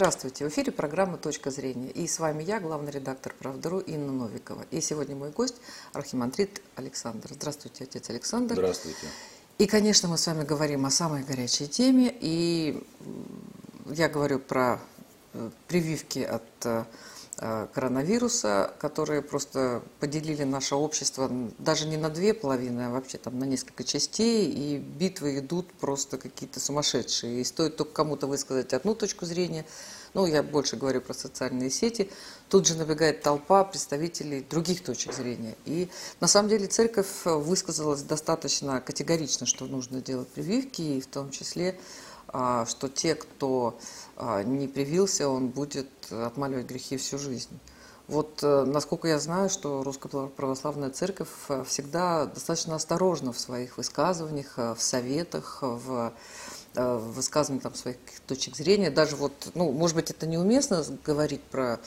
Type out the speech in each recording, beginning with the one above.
Здравствуйте, в эфире программа «Точка зрения». И с вами я, главный редактор «Правдару» Инна Новикова. И сегодня мой гость архимандрит Александр. Здравствуйте, отец Александр. Здравствуйте. И, конечно, мы с вами говорим о самой горячей теме. И я говорю про э, прививки от Э, коронавируса, которые просто поделили наше общество даже не на две половины, а вообще там на несколько частей, и битвы идут просто какие-то сумасшедшие. И стоит только кому-то высказать одну точку зрения, ну, я больше говорю про социальные сети, тут же набегает толпа представителей других точек зрения. И на самом деле церковь высказалась достаточно категорично, что нужно делать прививки, и в том числе что те, кто а, не привился, он будет отмаливать грехи всю жизнь. Вот э, насколько я знаю, что Русская Православная Церковь э, всегда достаточно осторожна в своих высказываниях, э, в советах, в высказывании там, своих точек зрения. Даже вот, ну, может быть, это неуместно говорить про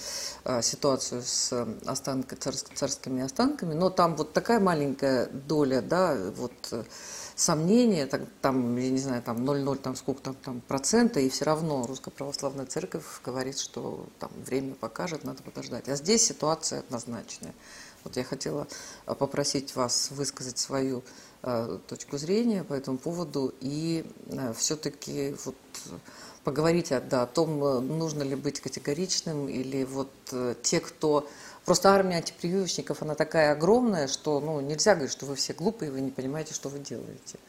ситуацию с останками, царскими останками, но там вот такая маленькая доля, да, вот сомнения, так, там, я не знаю, там 0,0, там сколько там, там процента, и все равно Русская Православная Церковь говорит, что там время покажет, надо подождать. А здесь ситуация однозначная. Вот я хотела а, попросить вас высказать свою э, точку зрения по этому поводу и э, все-таки вот поговорить да, о том, нужно ли быть категоричным или вот э, те, кто Просто армия антипрививочников, она такая огромная, что ну, нельзя говорить, что вы все глупые, вы не понимаете, что вы делаете.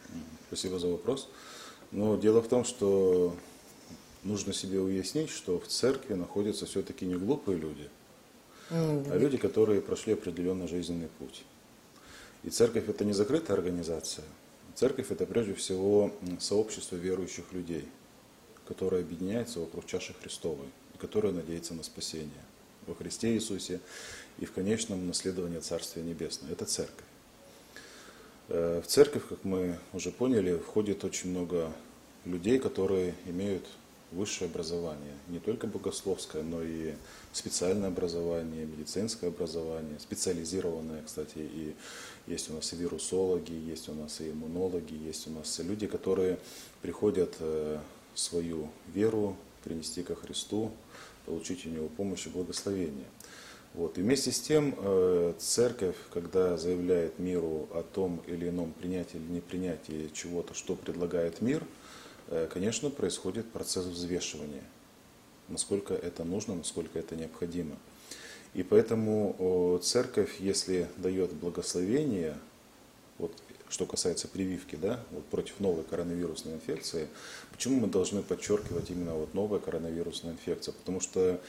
Спасибо за вопрос. Но дело в том, что нужно себе уяснить, что в церкви находятся все-таки не глупые люди, mm-hmm. а люди, которые прошли определенный жизненный путь. И церковь это не закрытая организация. Церковь это прежде всего сообщество верующих людей, которое объединяется вокруг чаши Христовой и которое надеется на спасение во Христе Иисусе и в конечном наследовании Царствия Небесного. Это церковь. Э, в церковь, как мы уже поняли, входит очень много людей, которые имеют высшее образование, не только богословское, но и специальное образование, медицинское образование, специализированное, кстати, и есть у нас и вирусологи, есть у нас и иммунологи, есть у нас и люди, которые приходят э, свою веру принести ко Христу, получить у него помощь и благословение. Вот. И вместе с тем э, церковь, когда заявляет миру о том или ином принятии или непринятии чего-то, что предлагает мир, э, конечно, происходит процесс взвешивания, насколько это нужно, насколько это необходимо. И поэтому церковь, если дает благословение, вот что касается прививки, да, вот против новой коронавирусной инфекции, почему мы должны подчеркивать именно вот новая коронавирусная инфекция? Потому что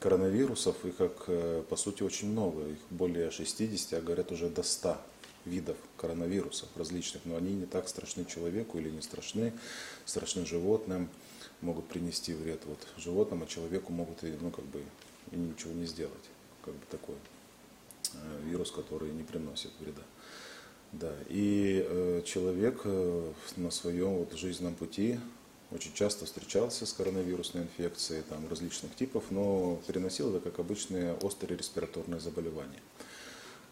коронавирусов, их как э, по сути очень много, их более 60, а говорят уже до 100 видов коронавирусов различных, но они не так страшны человеку или не страшны, страшны животным, могут принести вред вот животным, а человеку могут ну, как бы, и ничего не сделать. Как бы такой э, вирус, который не приносит вреда. Да, и э, человек э, на своем вот, жизненном пути очень часто встречался с коронавирусной инфекцией там, различных типов, но переносил это как обычные острые респираторные заболевания.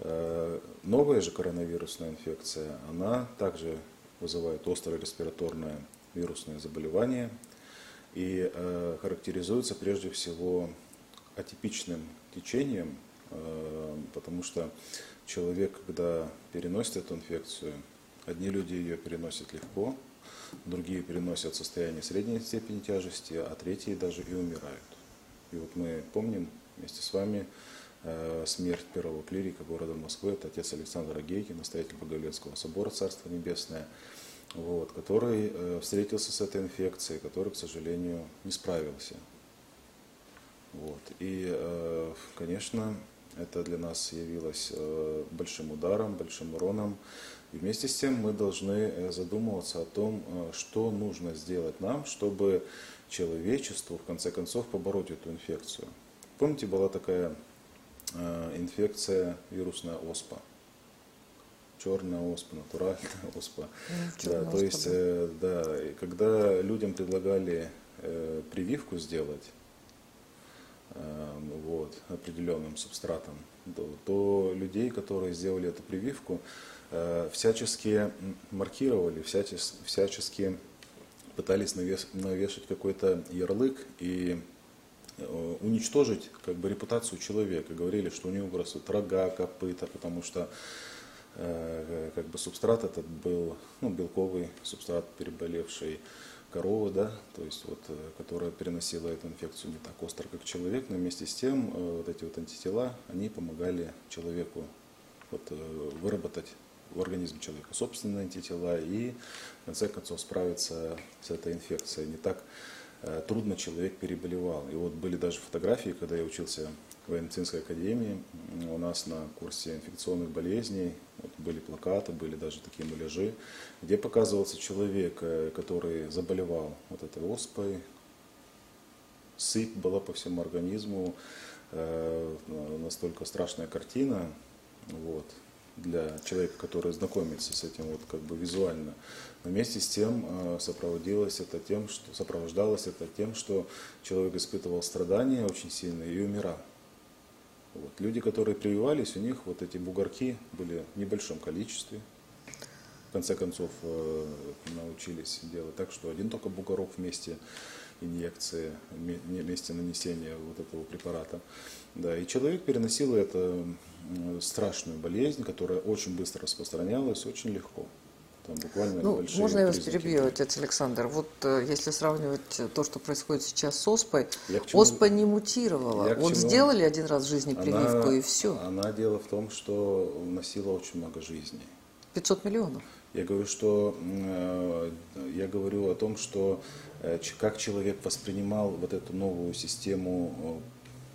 Э, новая же коронавирусная инфекция, она также вызывает острое респираторное вирусное заболевание и э, характеризуется прежде всего атипичным течением, э, потому что человек, когда переносит эту инфекцию, одни люди ее переносят легко, другие переносят в состоянии средней степени тяжести, а третьи даже и умирают. И вот мы помним вместе с вами э, смерть первого клирика города Москвы, это отец Александр Агейкин, настоятель Боголецкого собора Царства Небесное, вот, который э, встретился с этой инфекцией, который, к сожалению, не справился. Вот. И, э, конечно, это для нас явилось э, большим ударом, большим уроном. И вместе с тем мы должны э, задумываться о том, э, что нужно сделать нам, чтобы человечеству в конце концов побороть эту инфекцию. Помните, была такая инфекция вирусная оспа. Черная оспа, натуральная оспа. Да, то есть, да, когда людям предлагали прививку сделать, вот, определенным субстратом, то, то людей, которые сделали эту прививку, э, всячески маркировали, всячески, всячески пытались навес, навешать какой-то ярлык и э, уничтожить как бы репутацию человека. Говорили, что у него растут рога, копыта, потому что э, как бы субстрат этот был ну, белковый субстрат переболевший коровы, да, то есть вот, э, которая переносила эту инфекцию не так остро, как человек, но вместе с тем э, вот эти вот антитела, они помогали человеку вот, э, выработать в организм человека собственные антитела и в конце концов справиться с этой инфекцией. Не так трудно человек переболевал. И вот были даже фотографии, когда я учился в военно-медицинской академии, у нас на курсе инфекционных болезней вот были плакаты, были даже такие муляжи, где показывался человек, э, который заболевал вот этой оспой, сыпь была по всему организму, э, настолько страшная картина, вот, для человека, который знакомится с этим вот как бы визуально. Но вместе с тем э, сопроводилось это тем, что, сопровождалось это тем, что человек испытывал страдания очень сильно и умирал. Вот. Люди, которые прививались, у них вот эти бугорки были в небольшом количестве. В конце концов э, научились делать так, что один только бугорок вместе инъекции, вместе нанесения вот этого препарата. Да, и человек переносил эту страшную болезнь, которая очень быстро распространялась, очень легко. Там буквально ну, можно я вас перебью, отец Александр? Вот э, если сравнивать то, что происходит сейчас с ОСПой, чему, ОСПа не мутировала. Вот чему, сделали один раз в жизни прививку она, и все. Она дело в том, что носила очень много жизней. 500 миллионов. Я говорю, что э, я говорю о том, что э, как человек воспринимал вот эту новую систему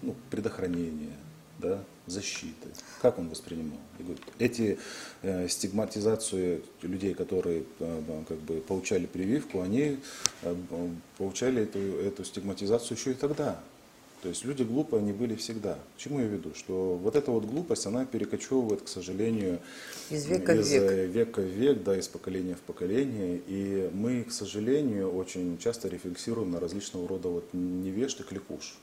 ну, предохранения, да, защиты. Как он воспринимал? Эти э, стигматизацию людей, которые э, как бы получали прививку, они э, получали эту, эту стигматизацию еще и тогда. То есть люди глупые, они были всегда. К чему я веду? Что вот эта вот глупость, она перекочевывает, к сожалению, из века из в век. века в век, да, из поколения в поколение. И мы, к сожалению, очень часто рефлексируем на различного рода вот невежд и кликуш.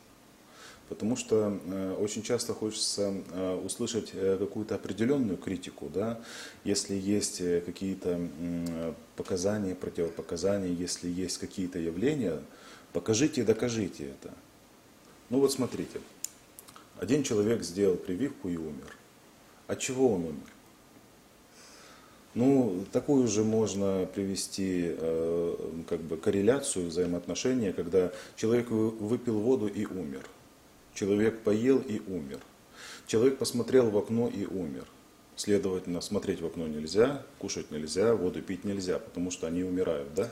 Потому что э, очень часто хочется э, услышать э, какую-то определенную критику, да, если есть какие-то показания, противопоказания, если есть какие-то явления, покажите и докажите это. Ну вот смотрите, один человек сделал прививку и умер. От чего он умер? Ну, такую же можно привести э, как бы корреляцию взаимоотношения, когда человек выпил воду и умер. Человек поел и умер. Человек посмотрел в окно и умер. Следовательно, смотреть в окно нельзя, кушать нельзя, воду пить нельзя, потому что они умирают, да?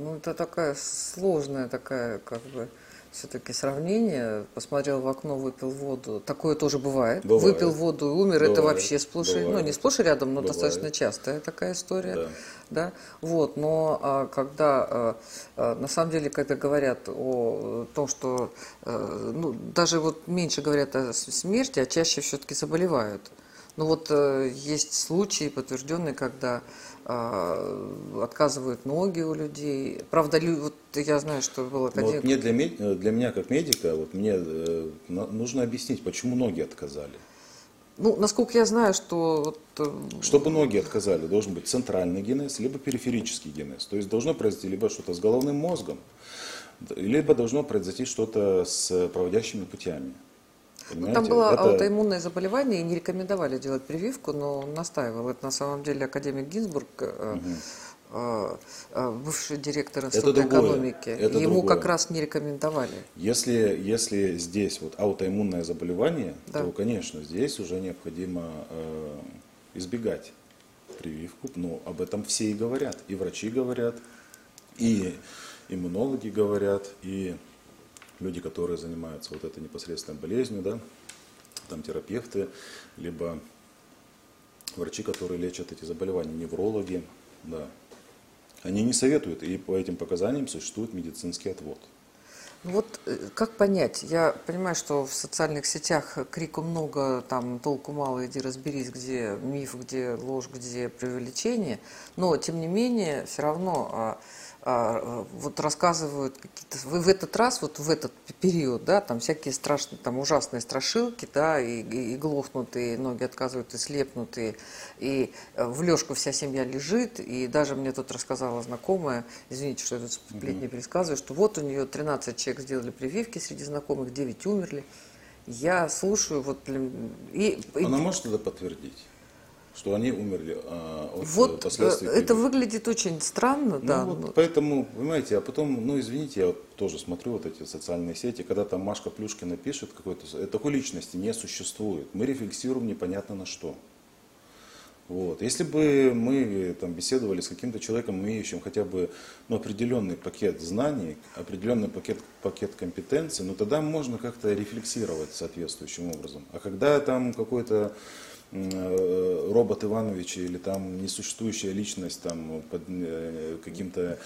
Ну, это такая сложная такая, как бы, все-таки сравнение. Посмотрел в окно, выпил воду. Такое тоже бывает. бывает. Выпил воду и умер. Бывает. Это вообще сплошь, бывает. ну не сплошь и рядом, но бывает. достаточно частая такая история. Да. да? Вот, но а, когда, а, а, на самом деле, когда говорят о том, что, а, ну, даже вот меньше говорят о смерти, а чаще все-таки заболевают. Ну вот э, есть случаи подтвержденные, когда отказывают ноги у людей. Правда, вот я знаю, что было академик... вот мне для, для меня как медика, вот мне э, нужно объяснить, почему ноги отказали. Ну, насколько я знаю, что... Вот, э, Чтобы ноги отказали, должен быть центральный генез, либо периферический генез. То есть должно произойти либо что-то с головным мозгом, либо должно произойти что-то с проводящими путями. Ну, там было это... аутоиммунное заболевание и не рекомендовали делать прививку, но он настаивал. Это на самом деле академик Гинзбург, угу. бывший директор Института это экономики. Это Ему другое. как раз не рекомендовали. Если, если здесь вот аутоиммунное заболевание, да. то, конечно, здесь уже необходимо э, избегать прививку. Но об этом все и говорят. И врачи говорят, и иммунологи говорят, и люди, которые занимаются вот этой непосредственной болезнью, да, там терапевты, либо врачи, которые лечат эти заболевания, неврологи, да, они не советуют, и по этим показаниям существует медицинский отвод. Вот э, как понять? Я понимаю, что в социальных сетях крику много, там толку мало, иди разберись, где миф, где ложь, где преувеличение, но тем не менее все равно а, вот рассказывают какие-то в, в этот раз вот в этот период да там всякие страшные там ужасные страшилки да и, и, и глохнутые ноги отказывают и слепнутые и э, в лёжку вся семья лежит. И даже мне тут рассказала знакомая извините что я тут сплетни угу. пересказываю что вот у нее 13 человек сделали прививки среди знакомых 9 умерли. Я слушаю вот и, и она может это подтвердить что они умерли а, от вот последствий. Э, это выглядит очень странно, ну, да. Вот но... Поэтому, понимаете, а потом, ну извините, я вот тоже смотрю вот эти социальные сети, когда там Машка Плюшкина пишет какой-то, э, такой личности не существует. Мы рефлексируем непонятно на что. Вот. Если бы мы там, беседовали с каким-то человеком, имеющим хотя бы ну, определенный пакет знаний, определенный пакет, пакет компетенций, ну тогда можно как-то рефлексировать соответствующим образом. А когда там какой-то Э, робот Иванович или там несуществующая личность там под э, каким-то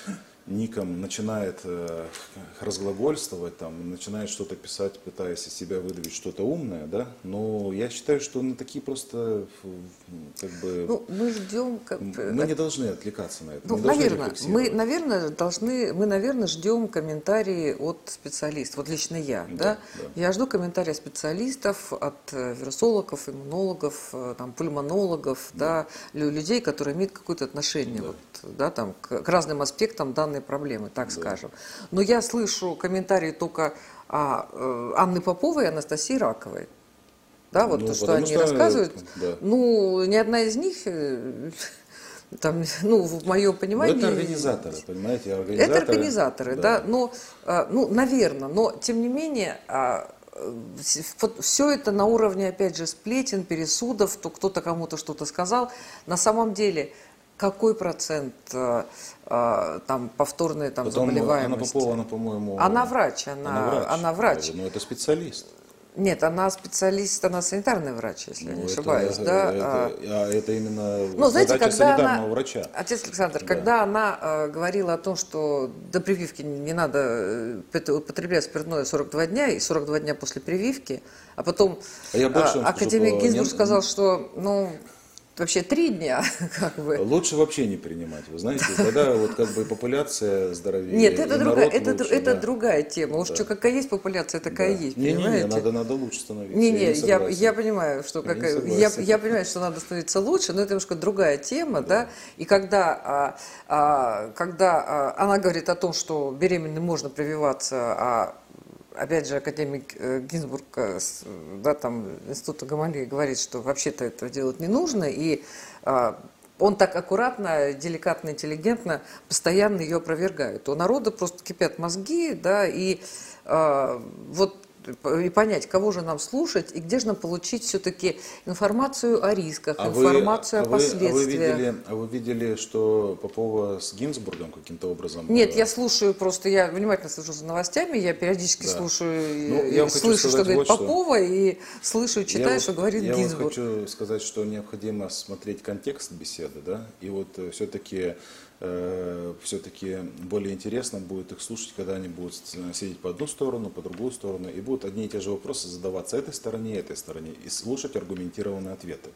ником начинает э, разглагольствовать, там, начинает что-то писать, пытаясь из себя выдавить что-то умное, да, но я считаю, что на такие просто, как бы... Ну, мы ждем... Как, мы не должны отвлекаться на это. Ну, мы наверное, мы, наверное, должны, мы, наверное, ждем комментарии от специалистов, вот лично я, да, да? да. Я жду комментарии специалистов, от э, вирусологов, иммунологов, э, там, пульмонологов, да, да людей, которые имеют какое-то отношение, да. вот, да, там, к, к разным аспектам данной данной проблемы, так да. скажем. Но я слышу комментарии только а, Анны Поповой и Анастасии Раковой. Да, вот ну, то, что они что, рассказывают. Да. Ну, ни одна из них э, там, ну, в моем понимании... Но это организаторы, понимаете? Организаторы, это организаторы, да. да но, ну, наверное, но, тем не менее, а, все это на уровне, опять же, сплетен, пересудов, то кто-то кому-то что-то сказал. На самом деле, какой процент э, э, там повторные там Потом заболеваемости? Она Попова, по-моему... Она врач, она, она врач. Она врач. Но это специалист. Нет, она специалист, она санитарный врач, если ну, я не ошибаюсь, это, да. Это, а это именно ну, знаете, когда санитарного она, врача. Отец Александр, да. когда она э, говорила о том, что до прививки не надо э, употреблять спиртное 42 дня и 42 дня после прививки, а потом а я больше э, академик Гинзбург сказал, что ну вообще три дня, как бы. Лучше вообще не принимать, вы знаете, тогда вот как бы популяция здоровее. Нет, это другая, это, лучше, это да. другая тема. Уж да. что какая есть популяция, такая да. есть, не, понимаете? Не, не, надо, надо лучше становиться. Не, не, я, я, я понимаю, что какая, я, я понимаю, что надо становиться лучше, но это немножко другая тема, да. да? И когда, а, а, когда а, она говорит о том, что беременным можно прививаться, а опять же, академик э, Гинзбург, э, да, там, Института Гамалии говорит, что вообще-то этого делать не нужно, и а, он так аккуратно, деликатно, интеллигентно постоянно ее опровергает. У народа просто кипят мозги, да, и а, вот и понять, кого же нам слушать и где же нам получить все-таки информацию о рисках, а информацию вы, о последствиях. А вы, видели, а вы видели, что Попова с Гинзбургом каким-то образом? Нет, я слушаю просто, я внимательно слежу за новостями, я периодически да. слушаю, ну, я слышу, что говорит вот Попова, что... и слышу, читаю, я что вот, говорит я Гинзбург. Я вот хочу сказать, что необходимо смотреть контекст беседы, да, и вот э, все-таки Э, все-таки более интересно будет их слушать, когда они будут сидеть по одну сторону, по другую сторону, и будут одни и те же вопросы задаваться этой стороне, этой стороне, и слушать аргументированные ответы.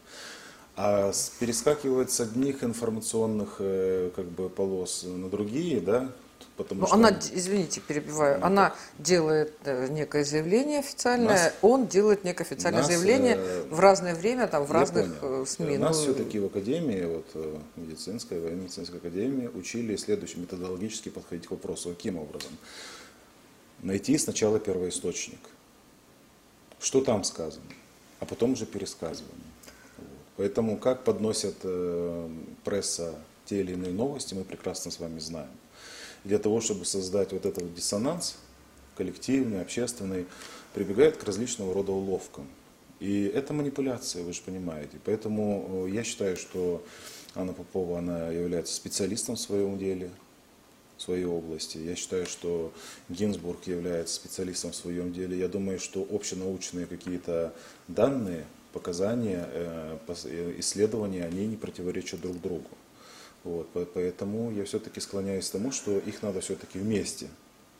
А перескакивать с одних информационных э, как бы, полос на другие, да, Потому ну, что... Она, извините, перебиваю, ну, она так. делает э, некое заявление официальное, нас, он делает некое официальное нас, заявление э, в разное время, там, в разных понял. Э, СМИ. Нас ну, все-таки в академии, вот, медицинской, военно-медицинской академии, учили следующий методологически подходить к вопросу. Каким образом? Найти сначала первоисточник. Что там сказано, а потом уже пересказывание. Вот. Поэтому как подносят э, пресса те или иные новости, мы прекрасно с вами знаем для того, чтобы создать вот этот диссонанс, коллективный, общественный, прибегает к различного рода уловкам. И это манипуляция, вы же понимаете. Поэтому э, я считаю, что Анна Попова, она является специалистом в своем деле, в своей области. Я считаю, что Гинзбург является специалистом в своем деле. Я думаю, что общенаучные какие-то данные, показания, э, э, исследования, они не противоречат друг другу. Вот, поэтому я все-таки склоняюсь к тому, что их надо все-таки вместе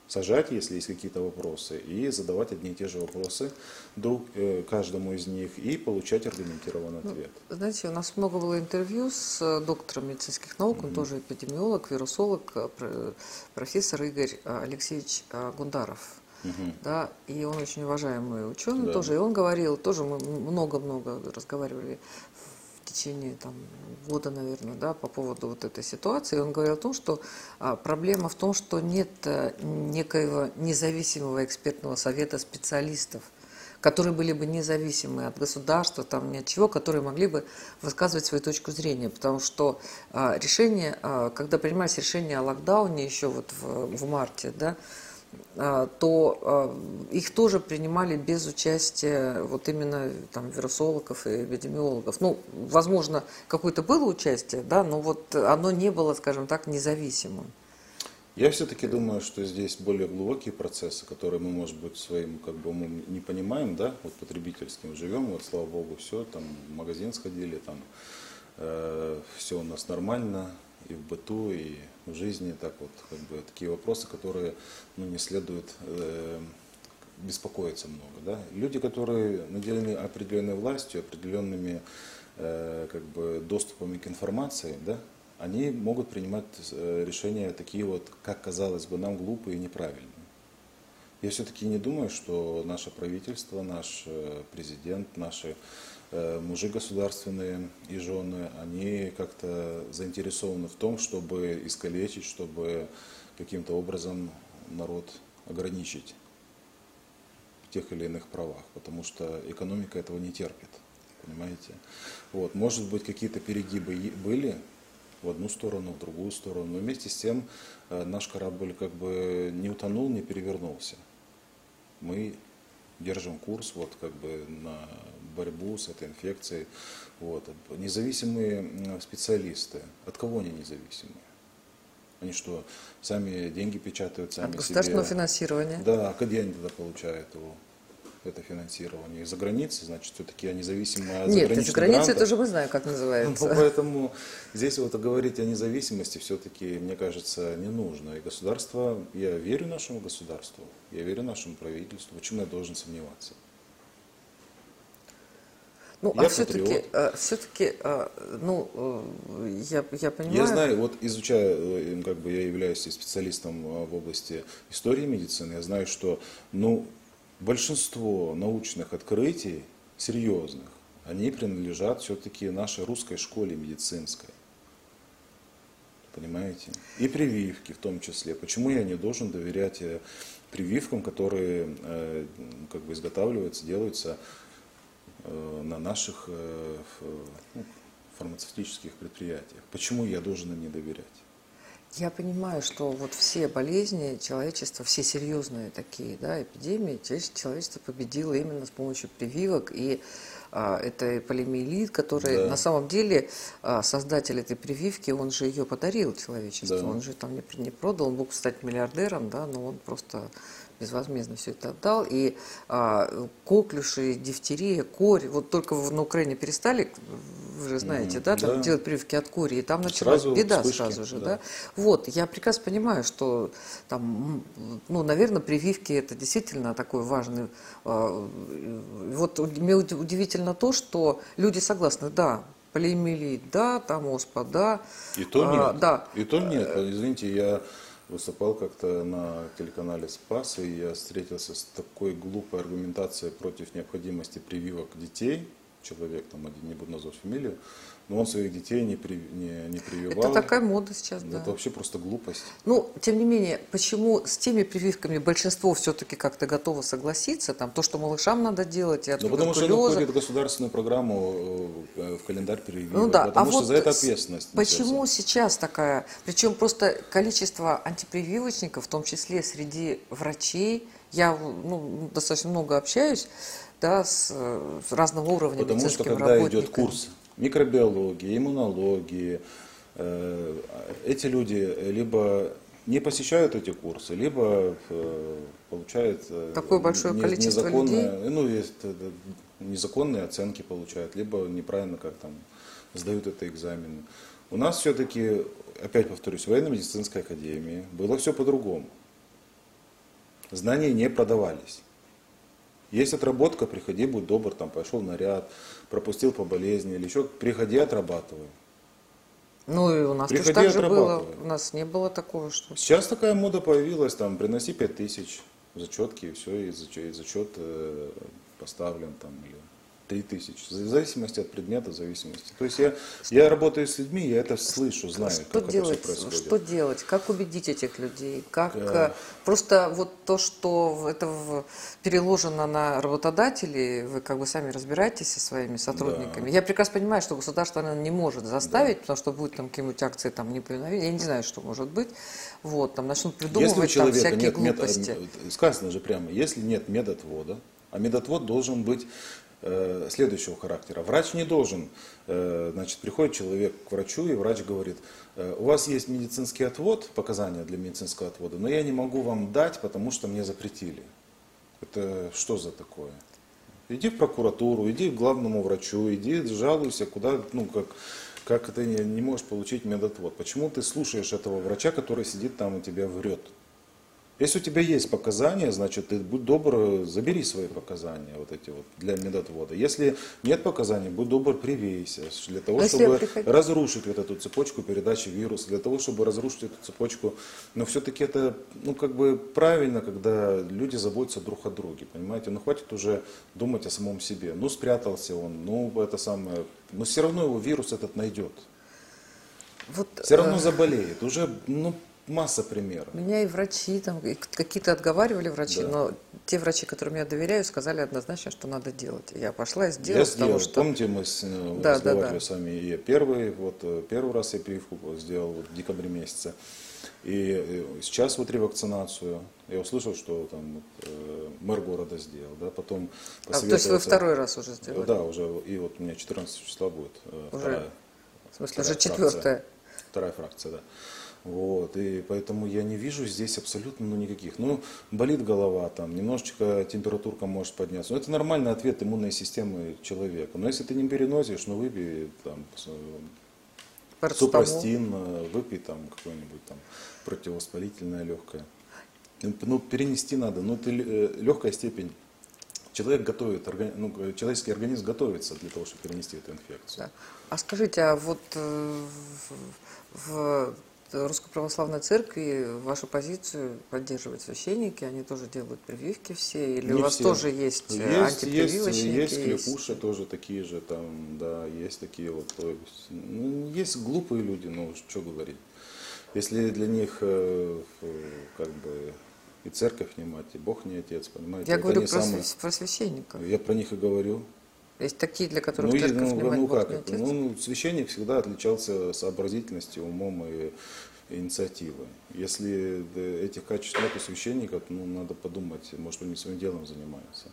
сажать, если есть какие-то вопросы, и задавать одни и те же вопросы друг, э, каждому из них и получать аргументированный ну, ответ. Знаете, у нас много было интервью с э, доктором медицинских наук, он mm-hmm. тоже эпидемиолог, вирусолог, э, профессор Игорь Алексеевич Гундаров. Угу. Да, и он очень уважаемый ученый да. тоже. И он говорил, тоже мы много-много разговаривали течение там, года, наверное, да, по поводу вот этой ситуации. Он говорил о том, что а, проблема в том, что нет а, некоего независимого экспертного совета специалистов, которые были бы независимы от государства, там, ни от чего, которые могли бы высказывать свою точку зрения. Потому что а, решение, а, когда принимались решения о локдауне еще вот в, в марте, да, то а, их тоже принимали без участия вот именно там вирусологов и эпидемиологов. Ну, возможно, какое-то было участие, да, но вот оно не было, скажем так, независимым. Я все-таки думаю, что здесь более глубокие процессы, которые мы, может быть, своим как бы мы не понимаем, да, вот потребительским живем, вот слава богу, все, там в магазин сходили, там э, все у нас нормально, и в быту, и в жизни, так вот, как бы такие вопросы, которые ну, не следует э, беспокоиться много. Да? Люди, которые наделены определенной властью, определенными э, как бы, доступами к информации, да, они могут принимать э, решения такие вот, как казалось бы, нам глупые и неправильные. Я все-таки не думаю, что наше правительство, наш э, президент, наши мужи государственные и жены, они как-то заинтересованы в том, чтобы искалечить, чтобы каким-то образом народ ограничить в тех или иных правах, потому что экономика этого не терпит, понимаете? Вот, может быть, какие-то перегибы были в одну сторону, в другую сторону, но вместе с тем э, наш корабль как бы не утонул, не перевернулся. Мы держим курс вот как бы на борьбу с этой инфекцией. Вот. Независимые специалисты, от кого они независимые? Они что, сами деньги печатают, сами От государственного себе? финансирования. Да, а где они тогда получают его? это финансирование. Из-за границы, значит, все-таки они зависимы от Нет, из-за границы тоже мы знаем, как называется. Ну, поэтому здесь вот говорить о независимости все-таки, мне кажется, не нужно. И государство, я верю нашему государству, я верю нашему правительству. Почему я должен сомневаться? Ну, я а все-таки, э, все-таки, э, ну, э, я, я понимаю... Я знаю, вот изучая, как бы я являюсь специалистом в области истории медицины, я знаю, что, ну, большинство научных открытий, серьезных, они принадлежат все-таки нашей русской школе медицинской. Понимаете? И прививки в том числе. Почему я не должен доверять прививкам, которые как бы изготавливаются, делаются на наших ну, фармацевтических предприятиях? Почему я должен им не доверять? Я понимаю, что вот все болезни человечества, все серьезные такие да, эпидемии, человечество победило именно с помощью прививок. И а, это полимиелит, который да. на самом деле а, создатель этой прививки, он же ее подарил человечеству. Да. Он же там не, не продал, он мог стать миллиардером, да, но он просто безвозмездно все это отдал. И а, коклюши, дифтерия, корь, вот только на Украине перестали вы же знаете, mm, да, там да. делать прививки от кори, и там началась сразу беда вспышки, сразу же, да. да. Вот, я прекрасно понимаю, что там, ну, наверное, прививки это действительно такой важный. Э, вот мне удивительно то, что люди согласны, да, полиэмилит, да, там оспа, да. И то а, нет. Да. И то нет. Извините, я выступал как-то на телеканале «Спас», и я встретился с такой глупой аргументацией против необходимости прививок детей человек, там один, не буду назвать фамилию, но он своих детей не, при, не, не прививал. Это такая мода сейчас, да. Это вообще просто глупость. Ну, тем не менее, почему с теми прививками большинство все-таки как-то готово согласиться? Там то, что малышам надо делать, и от Ну, потому что оно входит в государственную программу, э, в календарь прививок. Ну да, потому а что вот за это ответственность. Почему сейчас такая, причем просто количество антипрививочников, в том числе среди врачей, я ну, достаточно много общаюсь, да, с, с разного уровня Потому что когда идет курс микробиологии, иммунологии, э, эти люди либо не посещают эти курсы, либо э, получают э, такое большое не, количество незаконные, людей. ну есть незаконные оценки получают, либо неправильно как там сдают это экзамены. У нас все-таки, опять повторюсь, в военно-медицинской академии было все по-другому. Знания не продавались. Есть отработка, приходи, будь добр, там пошел наряд, пропустил по болезни или еще, приходи, отрабатывай. Ну и у нас Приходи, тоже так же было. отрабатывай. У нас не было такого, что... Сейчас такая мода появилась, там, приноси 5 тысяч, зачетки, и все, и зачет, и зачет, э, поставлен там, или 3 тысячи, в зависимости от предмета, в зависимости. То есть я, я работаю с людьми, я это слышу, знаю, что как делать? это все происходит. Что делать? Как убедить этих людей? Как Да. э, просто вот то, что это переложено на работодателей, вы как бы сами разбираетесь со своими сотрудниками. Я прекрасно понимаю, что государство наверное, не может заставить, потому что будет там какие-нибудь акции там неповиновения. Я не знаю, что может быть. Вот там начнут Если у придумывать там человека всякие нет глупости. э, сказано же прямо, если нет медотвода, а медотвод должен быть э, следующего характера. Врач не должен, э, значит, приходит человек к врачу, и врач говорит, э, у вас есть медицинский отвод, показания для медицинского отвода, но я не могу вам дать, потому что мне запретили. Это что за такое? Иди в прокуратуру, иди к главному врачу, иди жалуйся, куда, ну, как, как ты не, не можешь получить медотвод. Почему ты слушаешь этого врача, который сидит там и тебя врет? Если у тебя есть показания, значит, ты будь добр, забери свои показания вот эти вот для медотвода. Если нет показаний, будь добр, привейся для того, Но я чтобы прихожу- разрушить вот эту цепочку передачи вируса, для того, чтобы разрушить эту цепочку. Но все-таки это, ну, как бы правильно, когда люди заботятся друг о друге, понимаете? Ну, хватит уже думать о самом себе. Ну, спрятался он, ну, это самое, но все равно его вирус этот найдет. Вот, Все равно э, заболеет. Уже, ну, масса примеров. Меня и врачи, там, какие-то отговаривали врачи, Да. но те врачи, которым я доверяю, сказали однозначно, что надо делать. Я пошла и сделала, Я потому сделал. что... Помните, мы с, э, Да, разговаривали да, да. с вами, и я первый, вот э, первый раз я прививку сделал вот, в декабре месяце. И э, сейчас вот ревакцинацию. Я услышал, что там э, мэр города сделал, да, потом А, то есть вы посоветовался- второй раз уже сделали? Да, уже, и вот у меня 14 числа будет э, Уже? вторая. В смысле, вторая уже четвертая. фракция. Вторая фракция, да. Вот, и поэтому я не вижу здесь абсолютно ну, никаких. Ну, болит голова, там, немножечко температурка может подняться. Но это нормальный ответ иммунной системы человека. Но если ты не переносишь, ну, выпей там, Парацетамол. супрастин, э, выпей там какое-нибудь там противовоспалительное легкое. Ну, Ну, перенести надо, ну, это легкая степень. Человек готовит, ну, э, человеческий организм готовится для того, чтобы перенести эту инфекцию. Да. А скажите, а вот э, в, в Русской Православной Церкви вашу позицию поддерживают священники? Они тоже делают прививки все? Или Не у вас все. тоже есть, э, есть, есть, антипрививочники? есть кликуши тоже такие же, там, да, есть такие вот. то есть, ну, есть глупые люди, ну, что говорить. Если для них э, как бы и церковь не мать, и Бог не отец, понимаете? Я это говорю про, свя- про священников. Я про них и говорю. Есть такие, для которых Ну, церковь ну, не мать, ну, как не это? Ну, священник всегда отличался сообразительностью, умом и инициативой. Если этих качеств нет у священников, ну, надо подумать, может, они своим делом занимаются.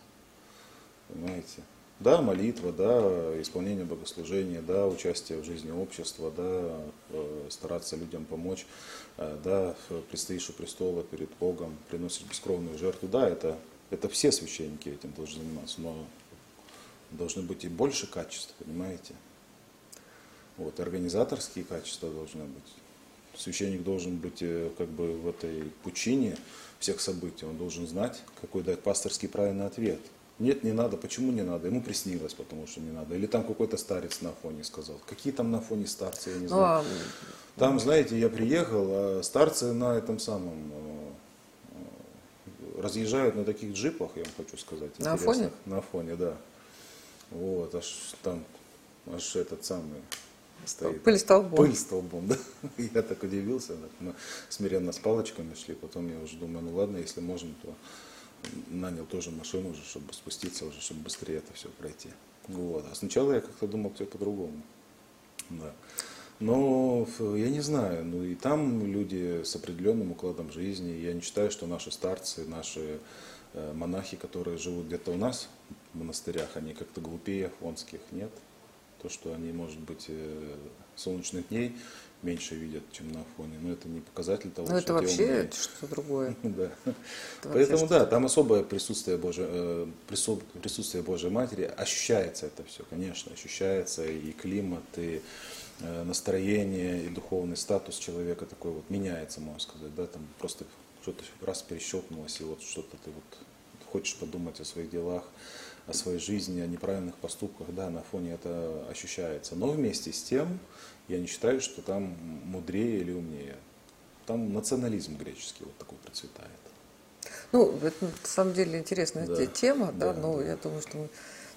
Понимаете? Да, молитва, да, исполнение богослужения, да, участие в жизни общества, да, э, стараться людям помочь, э, да, предстоишь у престола перед Богом, приносишь бескровную жертву. Да, это, это все священники этим должны заниматься, но должны быть и больше качеств, понимаете? Вот, организаторские качества должны быть. Священник должен быть э, как бы в этой пучине всех событий, он должен знать, какой дать пасторский правильный ответ. Нет, не надо. Почему не надо? Ему приснилось, потому что не надо. Или там какой-то старец на фоне сказал. Какие там на фоне старцы, я не Ну, знаю. а Там, знаете, я приехал, а старцы на этом самом э, э, разъезжают на таких джипах, я вам хочу сказать. На. Афоне? На фоне, да. Вот, аж там, аж этот самый стоит. Пыль столбом. Пыль столбом, да. Я так удивился. так Мы смиренно с палочками шли, потом я уже думаю, ну ладно, если можем, то нанял тоже машину уже, чтобы спуститься уже, чтобы быстрее это все пройти. Вот. А сначала я как-то думал все по-другому. Да. Но я не знаю, ну и там люди с определенным укладом жизни. Я не считаю, что наши старцы, наши монахи, которые живут где-то у нас в монастырях, они как-то глупее афонских, нет. То, что они, может быть, э, солнечных дней меньше видят, чем на Афоне, но это не показатель того, ну, что это вообще умнее. это что-то другое. Да. вообще Поэтому да, там особое присутствие Божьей, э, прису- присутствие Божьей Матери, ощущается это все, конечно, ощущается и климат, и э, настроение, и духовный статус человека такой вот меняется, можно сказать, да, там просто что-то раз перещелкнулось, и вот что-то ты вот хочешь подумать о своих делах, о своей жизни, о неправильных поступках, да, на фоне это ощущается. Но вместе с тем, я не считаю, что там мудрее или умнее. Там национализм греческий вот такой процветает. Ну, это на самом деле интересная Да. тема, да, Да, но да. я думаю, что мы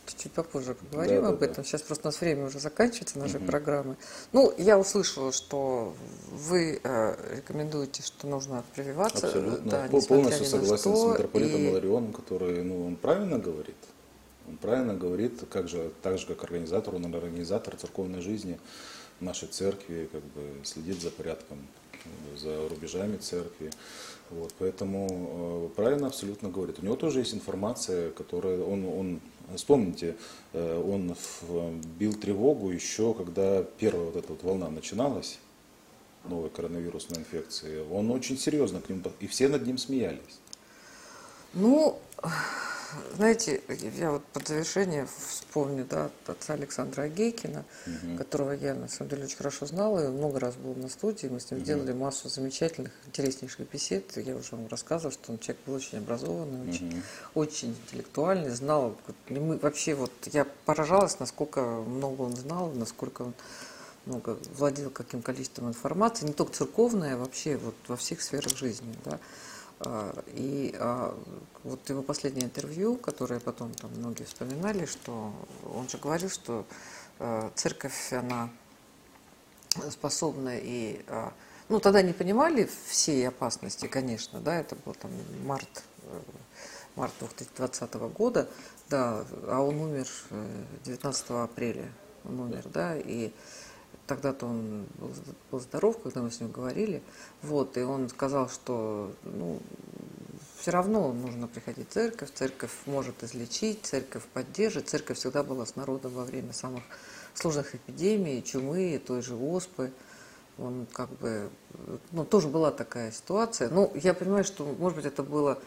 чуть-чуть попозже поговорим Да, да, об да. этом. Сейчас просто у нас время уже заканчивается нашей программы. Ну, я услышала, что вы э, рекомендуете, что нужно прививаться. Абсолютно. да, Полностью согласен с что, митрополитом и- Иларионом, который, ну, он правильно говорит. Он правильно говорит, как же, так же, как организатор, он организатор церковной жизни нашей церкви, как бы следит за порядком, за рубежами церкви. Вот, поэтому э, правильно абсолютно говорит. У него тоже есть информация, которая он, он вспомните, э, он бил тревогу еще, когда первая вот эта вот волна начиналась, новой коронавирусной инфекции. Он очень серьезно к ним, и все над ним смеялись. Ну, знаете, я вот под завершение вспомню, да, отца Александра Агейкина, которого я, на самом деле, очень хорошо знала, и много раз был на студии, мы с ним сделали массу замечательных, интереснейших бесед, я уже вам рассказывала, что он человек был очень образованный, очень, очень интеллектуальный, знал, мы вообще вот, я поражалась, насколько много он знал, насколько он много владел каким количеством информации, не только церковной, а вообще вот во всех сферах жизни, да. А, И а, вот его последнее интервью, которое потом там многие вспоминали, что он же говорил, что а, церковь, она способна и... а, Ну, тогда не понимали всей опасности, конечно, да, это был там март, э, март 2020 года, да, а он умер э, 19 апреля, он умер, да, и тогда-то он был, был здоров, когда мы с ним говорили, вот, и он сказал, что, ну, все равно нужно приходить в церковь, церковь может излечить, церковь поддержит, церковь всегда была с народом во время самых сложных эпидемий, чумы, той же оспы, он как бы, ну, тоже была такая ситуация. Ну, я понимаю, что, может быть, это было,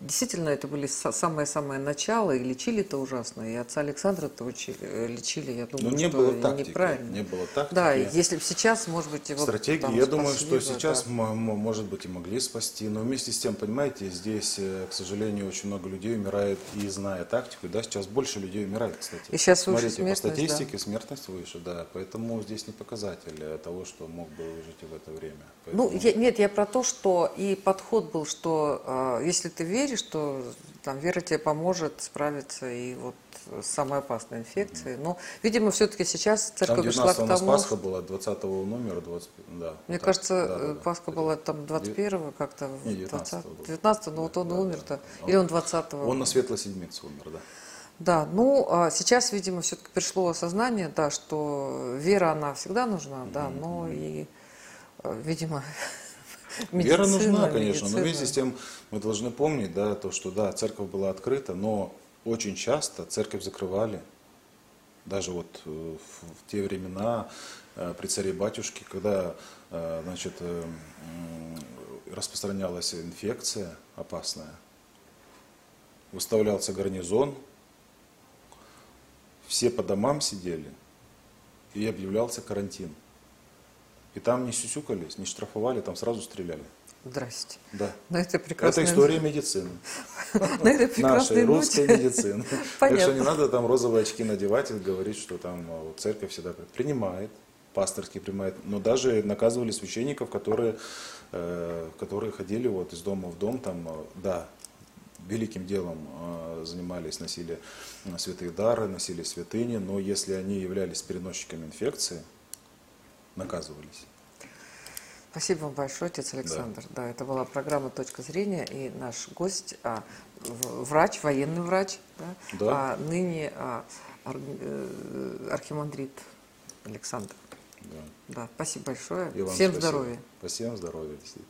действительно, это были са- самое-самое начало, и лечили-то ужасно, и отца Александра-то э, лечили, я думаю, Ну, не что было тактики. неправильно. Не было тактики. Да, если бы сейчас, может быть, вот Стратегии, там я думаю, спасли что бы, сейчас, да. может быть, и могли спасти, но вместе с тем, понимаете, здесь, э, к сожалению, очень много людей умирает и зная тактику, да, сейчас больше людей умирает, кстати. И сейчас Смотрите, по да. статистике смертность выше, да, поэтому здесь не показатель э, того, что мог бы выжить в это время. Ну, Поэтому- я- нет, я про то, что и подход был, что э, если ты веришь, то там вера тебе поможет справиться и вот с самой опасной инфекцией. Но, видимо, все-таки сейчас Там церковь пришла 19 к у нас тому, Пасха что- была, 20 он умер, 20, да. мне так, кажется, да, да, э, да. Пасха была там 21-го как-то, Не, 20 19-го было. 19 но вот Да, он да, умер-то, да. или он 20-го. Он на Светлой Седмице умер, да. Да, ну, а сейчас, видимо, все-таки пришло осознание, да, что вера, она всегда нужна, да, но и, э, видимо, Вера нужна, медицина, конечно, но медицина. вместе с тем мы должны помнить, да, то, что да, церковь была открыта, но очень часто церковь закрывали. Даже вот э, в, те времена э, при царе батюшке, когда э, значит, распространялась инфекция опасная, выставлялся гарнизон, все по домам сидели, и объявлялся карантин. И там не сюсюкались, не штрафовали, там сразу стреляли. Здрасте. Да. На этой прекрасной, Это история медицины. на этой прекрасной Нашей русской медицины. Так что не надо там розовые очки надевать и говорить, что там вот церковь всегда принимает, пасторский принимает. Но даже наказывали священников, которые, э, которые ходили вот из дома в дом, там, э, да, великим делом э, занимались, носили э, святые дары, носили святыни, но если они являлись переносчиками инфекции, наказывались. Спасибо вам большое, отец Александр. Да. это была программа «Точка зрения» и наш гость, а, врач, военный врач, да, Да. а ныне а, ар- э, архимандрит Александр. Да. Да, спасибо большое. И вам Всем спасибо. здоровья. Всем здоровья, действительно.